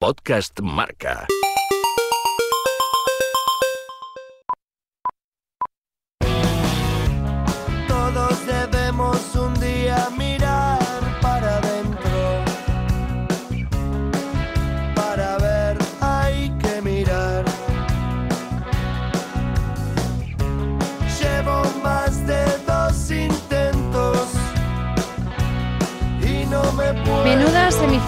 Podcast Marca.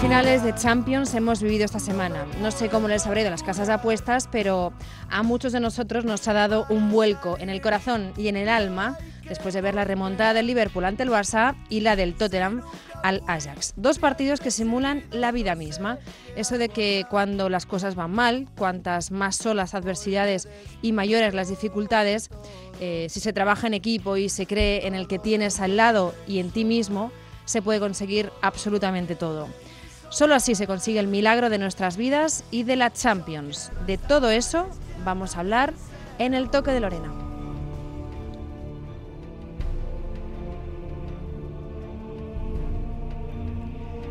Semifinales de Champions hemos vivido esta semana. No sé cómo les habrá ido las casas de apuestas, pero a muchos de nosotros nos ha dado un vuelco en el corazón y en el alma después de ver la remontada del Liverpool ante el Barça y la del Tottenham al Ajax. Dos partidos que simulan la vida misma. Eso de que cuando las cosas van mal, cuantas más son las adversidades y mayores las dificultades, eh, si se trabaja en equipo y se cree en el que tienes al lado y en ti mismo, se puede conseguir absolutamente todo. Solo así se consigue el milagro de nuestras vidas y de la Champions. De todo eso vamos a hablar en el toque de Lorena.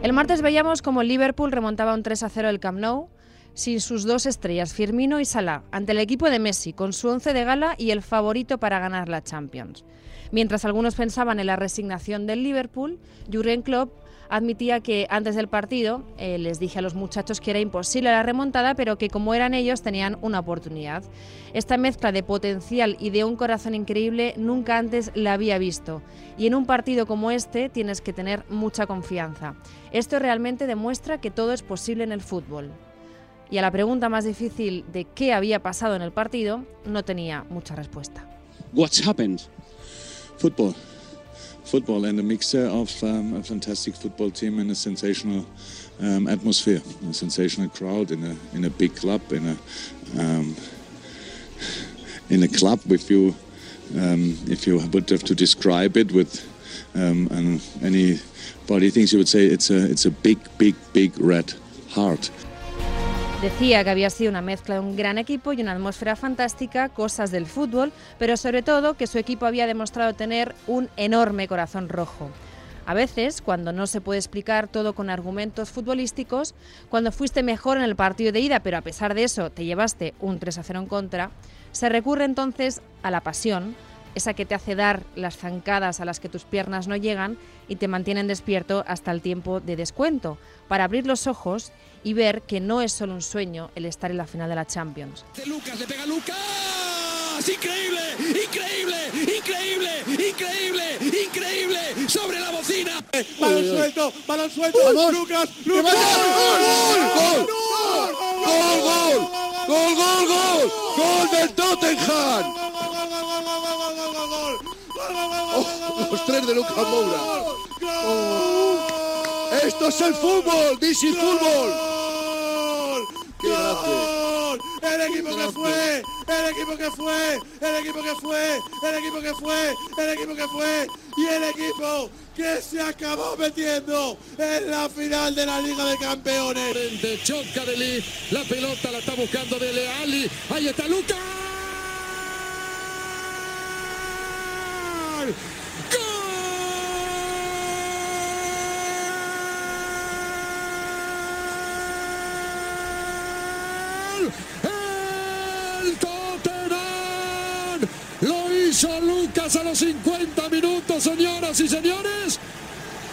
El martes veíamos como Liverpool remontaba un 3 a 0 el Camp Nou sin sus dos estrellas, Firmino y Salah, ante el equipo de Messi, con su once de gala y el favorito para ganar la Champions. Mientras algunos pensaban en la resignación del Liverpool, Jurgen Klopp admitía que antes del partido eh, les dije a los muchachos que era imposible la remontada, pero que como eran ellos tenían una oportunidad. Esta mezcla de potencial y de un corazón increíble nunca antes la había visto. Y en un partido como este tienes que tener mucha confianza. Esto realmente demuestra que todo es posible en el fútbol. Y a la pregunta más difícil de qué había pasado en el partido, no tenía mucha respuesta. what's happened? Football. Football and a mixture of um, a fantastic football team and a sensational um, atmosphere, a sensational crowd in a in a big club, in a um, in a club. If you um, if you would have to describe it with um, and anybody thinks you would say it's a it's a big big big red heart. Decía que había sido una mezcla de un gran equipo y una atmósfera fantástica, cosas del fútbol, pero sobre todo que su equipo había demostrado tener un enorme corazón rojo. A veces, cuando no se puede explicar todo con argumentos futbolísticos, cuando fuiste mejor en el partido de ida, pero a pesar de eso te llevaste un 3 a 0 en contra, se recurre entonces a la pasión, esa que te hace dar las zancadas a las que tus piernas no llegan y te mantienen despierto hasta el tiempo de descuento, para abrir los ojos y ver que no es solo un sueño el estar en la final de la Champions. De Lucas, le pega Lucas. Increíble, increíble, increíble, increíble, increíble. Sobre la bocina. Balón suelto, balón suelto. Lucas, Lucas. ¡Gol! ¡Gol, gol! ¡Gol, gol, gol! ¡Gol del Tottenham! Los tres de Lucas Moura. Esto es el fútbol, DC Fútbol. ¡Qué grande! El equipo que fue, el equipo que fue, el equipo que fue, el equipo que fue, el equipo que fue y el equipo que se acabó metiendo en la final de la Liga de Campeones. Frente, choca de Lee. La pelota la está buscando de Leali. Ahí está Lucas. ¡Gol! ¡El Tottenham! Lo hizo Lucas a los 50 minutos, señoras y señores.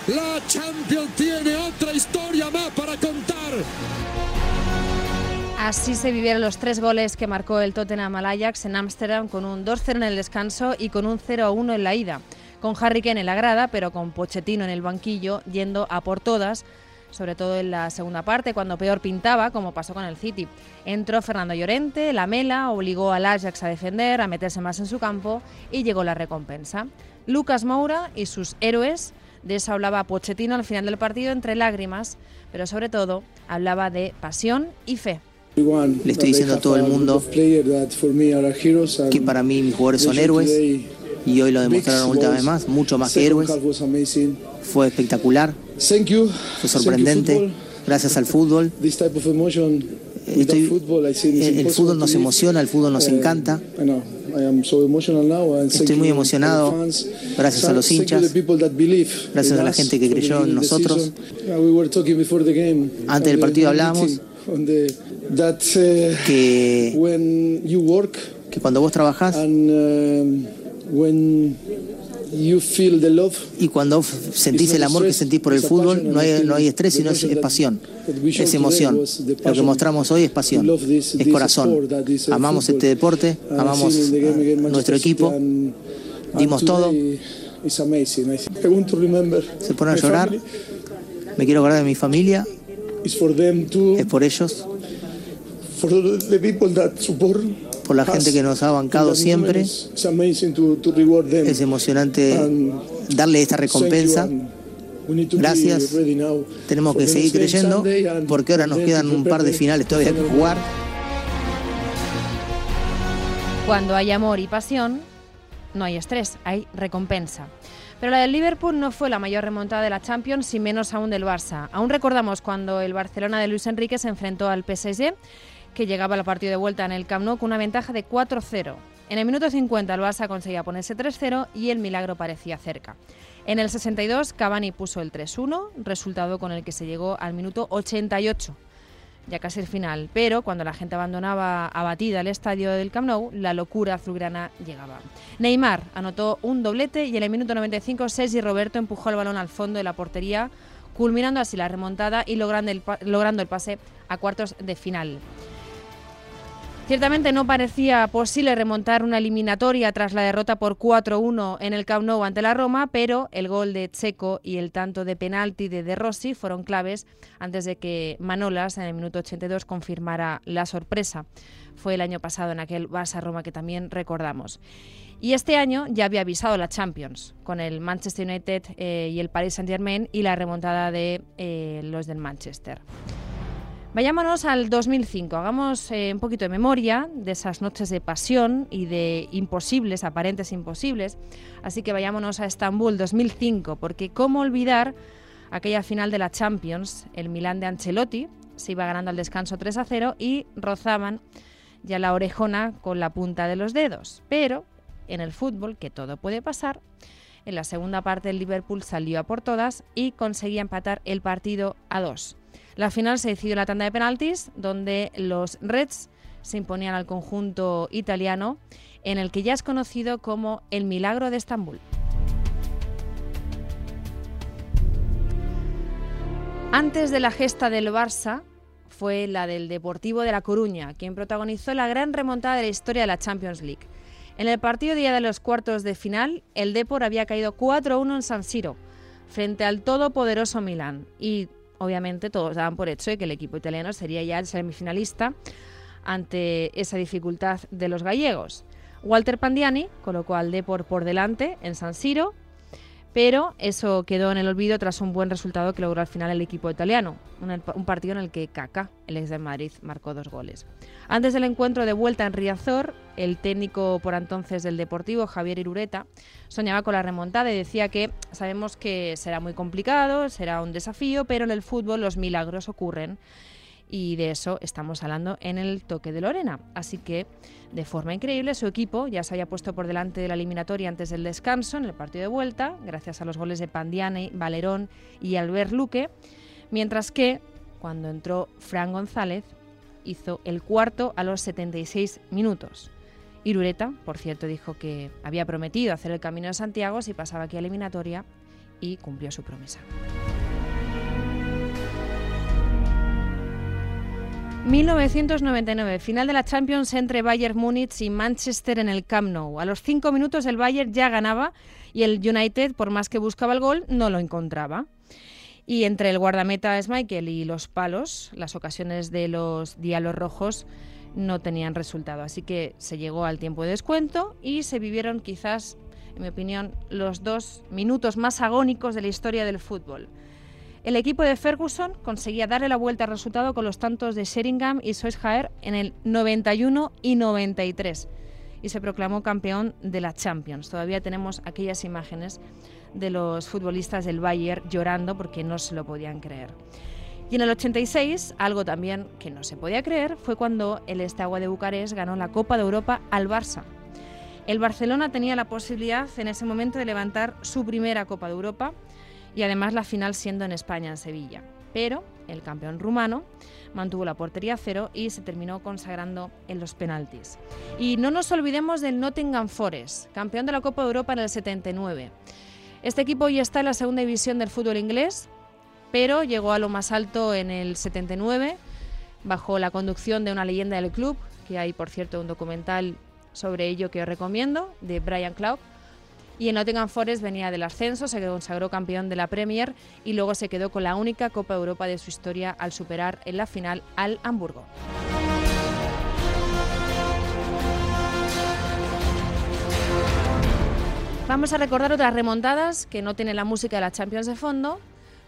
La Champions tiene otra historia más para contar. Así se vivieron los tres goles que marcó el Tottenham al Ajax en Ámsterdam con un 2-0 en el descanso y con un 0-1 en la ida. Con Harry Kane en la grada, pero con Pochettino en el banquillo, yendo a por todas, sobre todo en la segunda parte, cuando peor pintaba, como pasó con el City. Entró Fernando Llorente, la mela, obligó al Ajax a defender, a meterse más en su campo y llegó la recompensa. Lucas Moura y sus héroes, de eso hablaba Pochettino al final del partido entre lágrimas, pero sobre todo hablaba de pasión y fe. Le estoy diciendo a todo el mundo que para mí mis jugadores son héroes y hoy lo demostraron última vez más, mucho más que héroes. Fue espectacular, fue sorprendente, gracias al fútbol. Estoy- el, el fútbol nos emociona, el fútbol nos encanta. Estoy muy emocionado, gracias a los hinchas, gracias a la gente que creyó en nosotros. Antes del partido hablábamos que, que cuando vos trabajás um, y cuando sentís el amor que sentís por el fútbol, no hay, no hay estrés, sino es, pasión, es emoción. Lo que mostramos hoy es pasión, es corazón. Amamos este deporte, amamos nuestro equipo, dimos todo. Se pone a llorar. Me quiero acordar de mi familia. Es por ellos. Por la gente que nos ha bancado siempre. Es emocionante darle esta recompensa. Gracias. Tenemos que seguir creyendo porque ahora nos quedan un par de finales todavía que jugar. Cuando hay amor y pasión, no hay estrés, hay recompensa. Pero la del Liverpool no fue la mayor remontada de la Champions y menos aún del Barça. Aún recordamos cuando el Barcelona de Luis Enrique se enfrentó al PSG, que llegaba al partido de vuelta en el Camp Nou con una ventaja de 4-0. En el minuto 50 el Barça conseguía ponerse 3-0 y el milagro parecía cerca. En el 62 Cavani puso el 3-1, resultado con el que se llegó al minuto 88 ya casi el final, pero cuando la gente abandonaba abatida el estadio del Camp Nou, la locura azulgrana llegaba. Neymar anotó un doblete y en el minuto 95 Sergi Roberto empujó el balón al fondo de la portería, culminando así la remontada y logrando el, logrando el pase a cuartos de final. Ciertamente no parecía posible remontar una eliminatoria tras la derrota por 4-1 en el Camp Nou ante la Roma, pero el gol de Checo y el tanto de penalti de De Rossi fueron claves antes de que Manolas en el minuto 82 confirmara la sorpresa. Fue el año pasado en aquel Barça-Roma que también recordamos. Y este año ya había avisado la Champions con el Manchester United eh, y el Paris Saint-Germain y la remontada de eh, los del Manchester. Vayámonos al 2005, hagamos eh, un poquito de memoria de esas noches de pasión y de imposibles, aparentes imposibles. Así que vayámonos a Estambul 2005, porque cómo olvidar aquella final de la Champions, el Milán de Ancelotti, se iba ganando al descanso 3 a 0 y rozaban ya la orejona con la punta de los dedos. Pero en el fútbol, que todo puede pasar, en la segunda parte el Liverpool salió a por todas y conseguía empatar el partido a dos. La final se decidió en la tanda de penaltis, donde los Reds se imponían al conjunto italiano, en el que ya es conocido como el Milagro de Estambul. Antes de la gesta del Barça fue la del Deportivo de La Coruña, quien protagonizó la gran remontada de la historia de la Champions League. En el partido día de los cuartos de final, el Depor había caído 4-1 en San Siro, frente al todopoderoso Milán, y obviamente todos daban por hecho de que el equipo italiano sería ya el semifinalista ante esa dificultad de los gallegos. Walter Pandiani colocó al Depor por delante en San Siro, pero eso quedó en el olvido tras un buen resultado que logró al final el equipo italiano, un, partido en el que Kaká, el ex de Madrid, marcó dos goles. Antes del encuentro de vuelta en Riazor, el técnico por entonces del Deportivo, Javier Irureta, soñaba con la remontada y decía que sabemos que será muy complicado, será un desafío, pero en el fútbol los milagros ocurren y de eso estamos hablando en el toque de Lorena. Así que, de forma increíble, su equipo ya se había puesto por delante de la eliminatoria antes del descanso en el partido de vuelta, gracias a los goles de Pandiane, Valerón y Albert Luque, mientras que, cuando entró Fran González, hizo el cuarto a los 76 minutos. Irureta, por cierto, dijo que había prometido hacer el Camino de Santiago si pasaba aquí a eliminatoria y cumplió su promesa. 1999, final de la Champions entre Bayern Múnich y Manchester en el Camp Nou. A los cinco minutos el Bayern ya ganaba y el United, por más que buscaba el gol, no lo encontraba. Y entre el guardameta Schmeichel y los palos, las ocasiones de los dialos rojos no tenían resultado. Así que se llegó al tiempo de descuento y se vivieron quizás, en mi opinión, los dos minutos más agónicos de la historia del fútbol. El equipo de Ferguson conseguía darle la vuelta al resultado con los tantos de Sheringham y Solskjaer en el 91 y 93 y se proclamó campeón de la Champions. Todavía tenemos aquellas imágenes de los futbolistas del Bayern llorando porque no se lo podían creer. Y en el 86, algo también que no se podía creer, fue cuando el Estagua de Bucarest ganó la Copa de Europa al Barça. El Barcelona tenía la posibilidad en ese momento de levantar su primera Copa de Europa y además la final siendo en España, en Sevilla. Pero el campeón rumano, mantuvo la portería cero y se terminó consagrando en los penaltis. Y no nos olvidemos del Nottingham Forest, campeón de la Copa de Europa en el 79. Este equipo ya está en la segunda división del fútbol inglés, pero llegó a lo más alto en el 79 bajo la conducción de una leyenda del club, que hay por cierto un documental sobre ello que os recomiendo, de Brian Clough. Y en Nottingham Forest venía del ascenso, se consagró campeón de la Premier y luego se quedó con la única Copa Europa de su historia al superar en la final al Hamburgo. Vamos a recordar otras remontadas que no tienen la música de la Champions de fondo,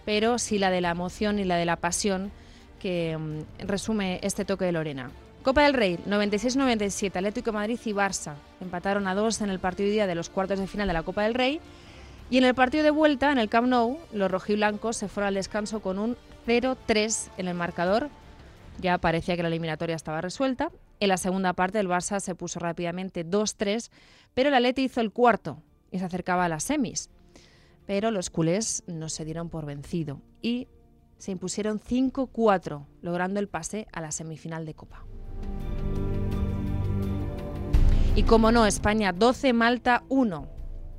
pero sí la de la emoción y la de la pasión que mm, resume este toque de Lorena. Copa del Rey, 96-97, Atlético Madrid y Barça empataron a dos en el partido de día de los cuartos de final de la Copa del Rey. Y en el partido de vuelta, en el Camp Nou, los rojiblancos se fueron al descanso con un 0-3 en el marcador. Ya parecía que la eliminatoria estaba resuelta. En la segunda parte, el Barça se puso rápidamente 2-3, pero el Atleti hizo el cuarto y se acercaba a las semis. Pero los culés no se dieron por vencido y se impusieron 5-4, logrando el pase a la semifinal de Copa. Y como no, España 12, Malta 1.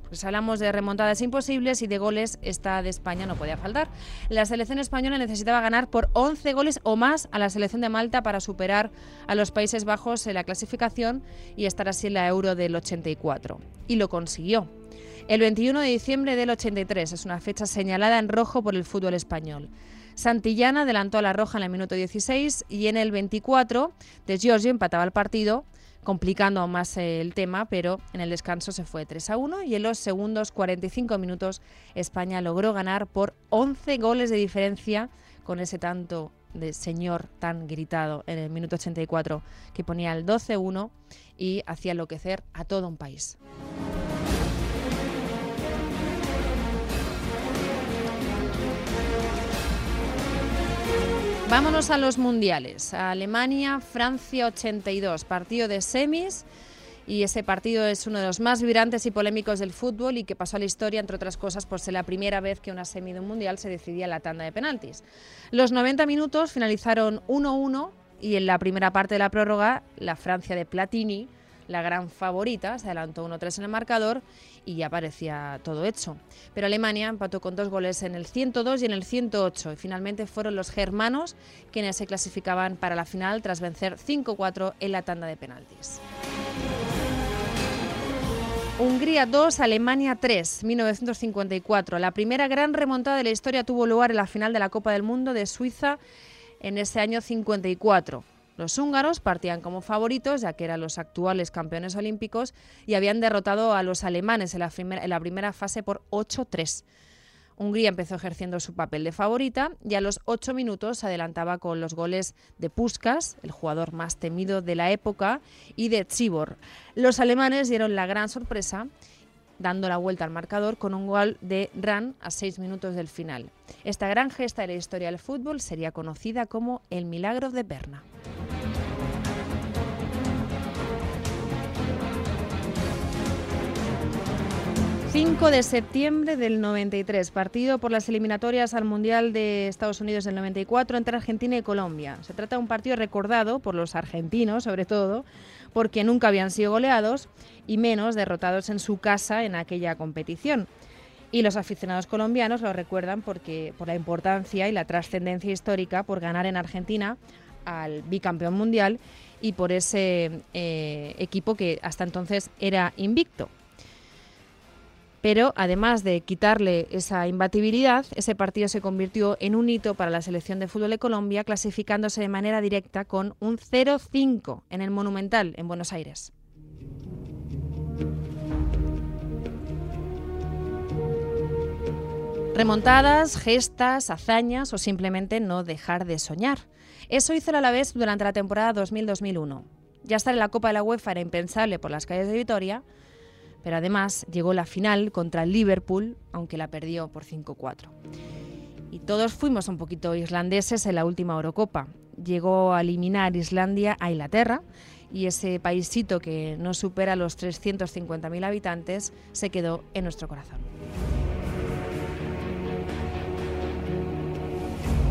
Pues hablamos de remontadas imposibles y de goles, esta de España no podía faltar. La selección española necesitaba ganar por 11 goles o más a la selección de Malta para superar a los Países Bajos en la clasificación y estar así en la Euro del 84. Y lo consiguió. El 21 de diciembre del 83 es una fecha señalada en rojo por el fútbol español. Santillana adelantó a la Roja en el minuto 16 y en el 24 de Giorgio empataba el partido, complicando aún más el tema, pero en el descanso se fue 3 a 1 y en los segundos 45 minutos España logró ganar por 11 goles de diferencia con ese tanto de señor tan gritado en el minuto 84 que ponía el 12-1 y hacía enloquecer a todo un país. Vámonos a los mundiales. Alemania, Francia 82, partido de semis. Y ese partido es uno de los más vibrantes y polémicos del fútbol y que pasó a la historia, entre otras cosas, por ser la primera vez que una semi de un mundial se decidía en la tanda de penaltis. Los 90 minutos finalizaron 1-1 y en la primera parte de la prórroga, la Francia de Platini la gran favorita, se adelantó 1-3 en el marcador y ya parecía todo hecho. Pero Alemania empató con dos goles en el 102 y en el 108 y finalmente fueron los germanos quienes se clasificaban para la final tras vencer 5-4 en la tanda de penaltis. Hungría 2, Alemania 3, 1954. La primera gran remontada de la historia tuvo lugar en la final de la Copa del Mundo de Suiza en ese año 54. Los húngaros partían como favoritos, ya que eran los actuales campeones olímpicos, y habían derrotado a los alemanes en la, primera fase por 8-3. Hungría empezó ejerciendo su papel de favorita y a los ocho minutos se adelantaba con los goles de Puskas, el jugador más temido de la época, y de Zibor. Los alemanes dieron la gran sorpresa dando la vuelta al marcador con un gol de Ran a seis minutos del final. Esta gran gesta de la historia del fútbol sería conocida como el milagro de Berna. 5 de septiembre del 93, partido por las eliminatorias al Mundial de Estados Unidos del 94 entre Argentina y Colombia. Se trata de un partido recordado por los argentinos, sobre todo, porque nunca habían sido goleados y menos derrotados en su casa en aquella competición. Y los aficionados colombianos lo recuerdan porque por la importancia y la trascendencia histórica por ganar en Argentina al bicampeón mundial y por ese eh, equipo que hasta entonces era invicto. Pero además de quitarle esa imbatibilidad, ese partido se convirtió en un hito para la selección de fútbol de Colombia, clasificándose de manera directa con un 0-5 en el Monumental en Buenos Aires. Remontadas, gestas, hazañas o simplemente no dejar de soñar. Eso hizo el Alavés durante la temporada 2000-2001. Ya estar en la Copa de la UEFA era impensable por las calles de Vitoria, pero además llegó la final contra el Liverpool, aunque la perdió por 5-4. Y todos fuimos un poquito islandeses en la última Eurocopa. Llegó a eliminar Islandia a Inglaterra y ese paísito que no supera los 350.000 habitantes se quedó en nuestro corazón.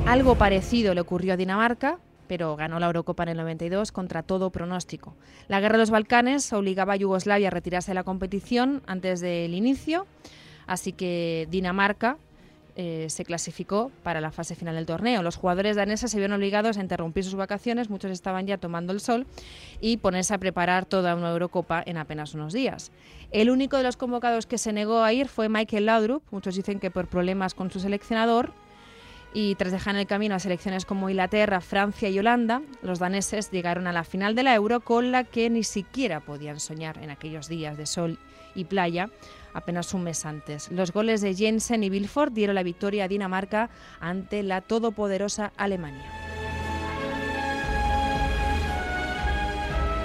Algo parecido le ocurrió a Dinamarca, pero ganó la Eurocopa en el 92 contra todo pronóstico. La guerra de los Balcanes obligaba a Yugoslavia a retirarse de la competición antes del inicio, así que Dinamarca eh, se clasificó para la fase final del torneo. Los jugadores daneses se vieron obligados a interrumpir sus vacaciones, muchos estaban ya tomando el sol y ponerse a preparar toda una Eurocopa en apenas unos días. El único de los convocados que se negó a ir fue Michael Laudrup, muchos dicen que por problemas con su seleccionador, y tras dejar en el camino a selecciones como Inglaterra, Francia y Holanda, los daneses llegaron a la final de la Euro con la que ni siquiera podían soñar en aquellos días de sol y playa apenas un mes antes. Los goles de Jensen y Wilford dieron la victoria a Dinamarca ante la todopoderosa Alemania.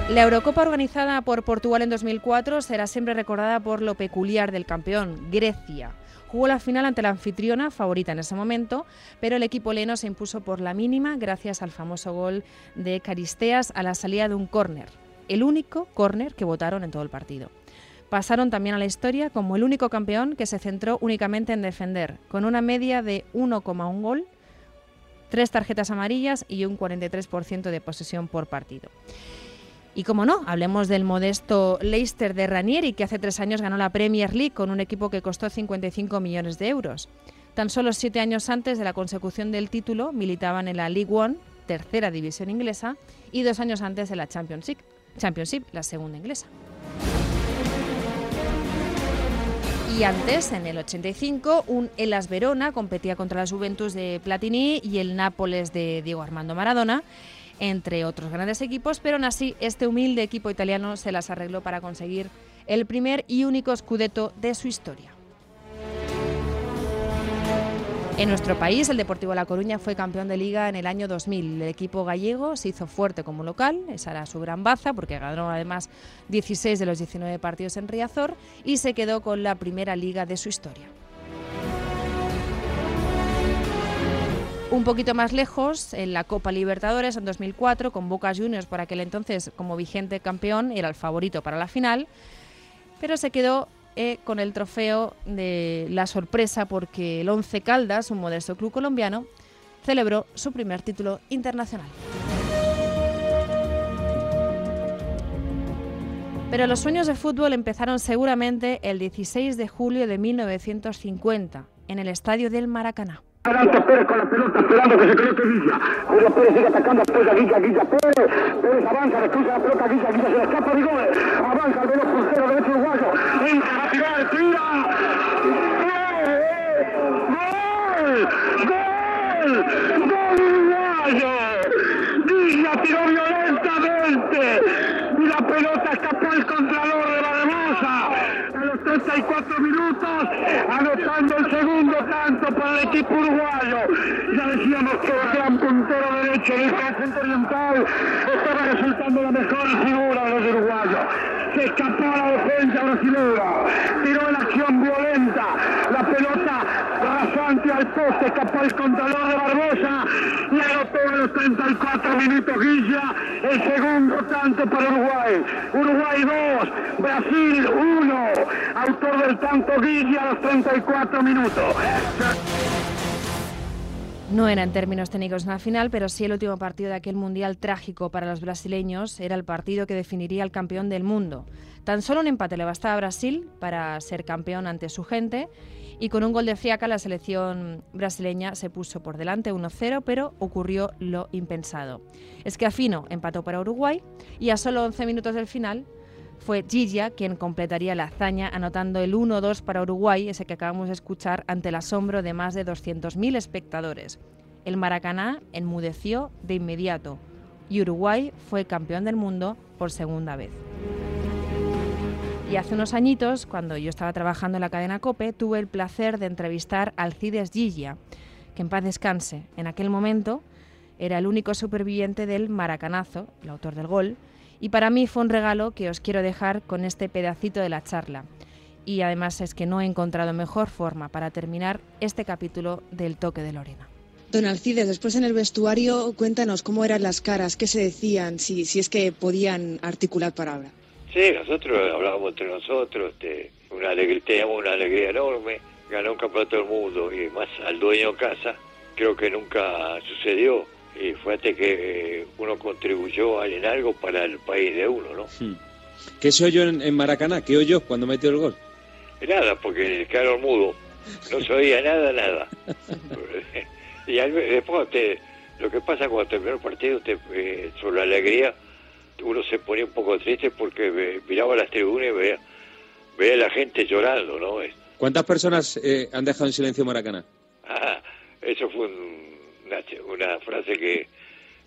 La Eurocopa organizada por Portugal en 2004 será siempre recordada por lo peculiar del campeón, Grecia. Jugó la final ante la anfitriona, favorita en ese momento, pero el equipo leno se impuso por la mínima gracias al famoso gol de Caristeas a la salida de un córner, el único córner que votaron en todo el partido pasaron también a la historia como el único campeón que se centró únicamente en defender, con una media de 1,1 gol, tres tarjetas amarillas y un 43% de posesión por partido. Y como no, hablemos del modesto Leicester de Ranieri, que hace tres años ganó la Premier League con un equipo que costó 55 millones de euros. Tan solo siete años antes de la consecución del título militaban en la League One, tercera división inglesa, y dos años antes de la Championship, Championship la segunda inglesa. Y antes, en el 85, un Elas Verona competía contra la Juventus de Platini y el Nápoles de Diego Armando Maradona, entre otros grandes equipos, pero aún así este humilde equipo italiano se las arregló para conseguir el primer y único scudetto de su historia. En nuestro país, el Deportivo La Coruña fue campeón de liga en el año 2000. El equipo gallego se hizo fuerte como local, esa era su gran baza, porque ganó además 16 de los 19 partidos en Riazor y se quedó con la primera liga de su historia. Un poquito más lejos, en la Copa Libertadores en 2004, con Boca Juniors por aquel entonces como vigente campeón, era el favorito para la final, pero se quedó eh, con el trofeo de la sorpresa porque el Once Caldas, un modesto club colombiano, celebró su primer título internacional. Pero los sueños de fútbol empezaron seguramente el 16 de julio de 1950 en el estadio del Maracaná. Adelante Pérez con la pelota, esperando que se coloque Guilla. Julio Pérez sigue atacando, apoya Guilla, Guilla Pérez. Pérez avanza, le la pelota, Guilla, Guilla se le escapa de gol. Avanza el veloz puntero derecho uruguayo. Entra, a tirar, tira. ¡Gol! ¡Gol! ¡Gol uruguayo! Guilla tiró violentamente. Y la pelota escapó al contralor 44 minutos, anotando el segundo tanto para el equipo uruguayo. Ya decíamos que el gran puntero derecho del conjunto oriental estaba resultando la mejor figura de los uruguayos. Se escapó a la defensa brasileña, tiró en acción violenta al poste, escapó el contralor de Barbosa y anotó a los 34 minutos Guilla el segundo tanto para Uruguay. Uruguay 2, Brasil 1, autor del tanto Guilla a los 34 minutos. No era en términos técnicos una final, pero sí el último partido de aquel mundial trágico para los brasileños era el partido que definiría al campeón del mundo. Tan solo un empate le bastaba a Brasil para ser campeón ante su gente y con un gol de Friaca la selección brasileña se puso por delante 1-0, pero ocurrió lo impensado. Es que Afino empató para Uruguay y a solo 11 minutos del final fue Gigia quien completaría la hazaña anotando el 1-2 para Uruguay, ese que acabamos de escuchar ante el asombro de más de 200.000 espectadores. El Maracaná enmudeció de inmediato y Uruguay fue campeón del mundo por segunda vez. Y hace unos añitos, cuando yo estaba trabajando en la cadena COPE, tuve el placer de entrevistar a Alcides Gigia, que en paz descanse. En aquel momento era el único superviviente del Maracanazo, el autor del gol, y para mí fue un regalo que os quiero dejar con este pedacito de la charla. Y además es que no he encontrado mejor forma para terminar este capítulo del toque de Lorena. Don Alcides, después en el vestuario, cuéntanos cómo eran las caras, qué se decían, si, si es que podían articular palabra. Sí, nosotros hablábamos entre nosotros, este, una alegría, teníamos una alegría enorme, ganó un campeonato del mundo y más al dueño de casa, creo que nunca sucedió. Y fue que eh, uno contribuyó en algo para el país de uno, ¿no? Hmm. ¿Qué se oyó en, Maracaná? ¿Qué oyó cuando metió el gol? Nada, porque quedaron mudo. No se oía nada, nada. y después te, lo que pasa cuando terminó el partido, te, eh, sobre la alegría, uno se ponía un poco triste porque miraba las tribunas y veía, veía a la gente llorando, ¿no? ¿Cuántas personas eh, han dejado en silencio Maracaná? Ah, eso fue una, frase que,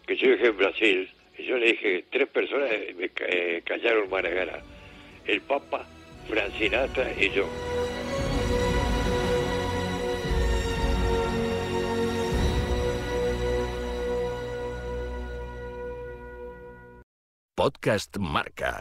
que yo dije en Brasil. Y yo le dije, tres personas me eh, callaron Maracaná. El Papa, Francinata y yo. Podcast Marca.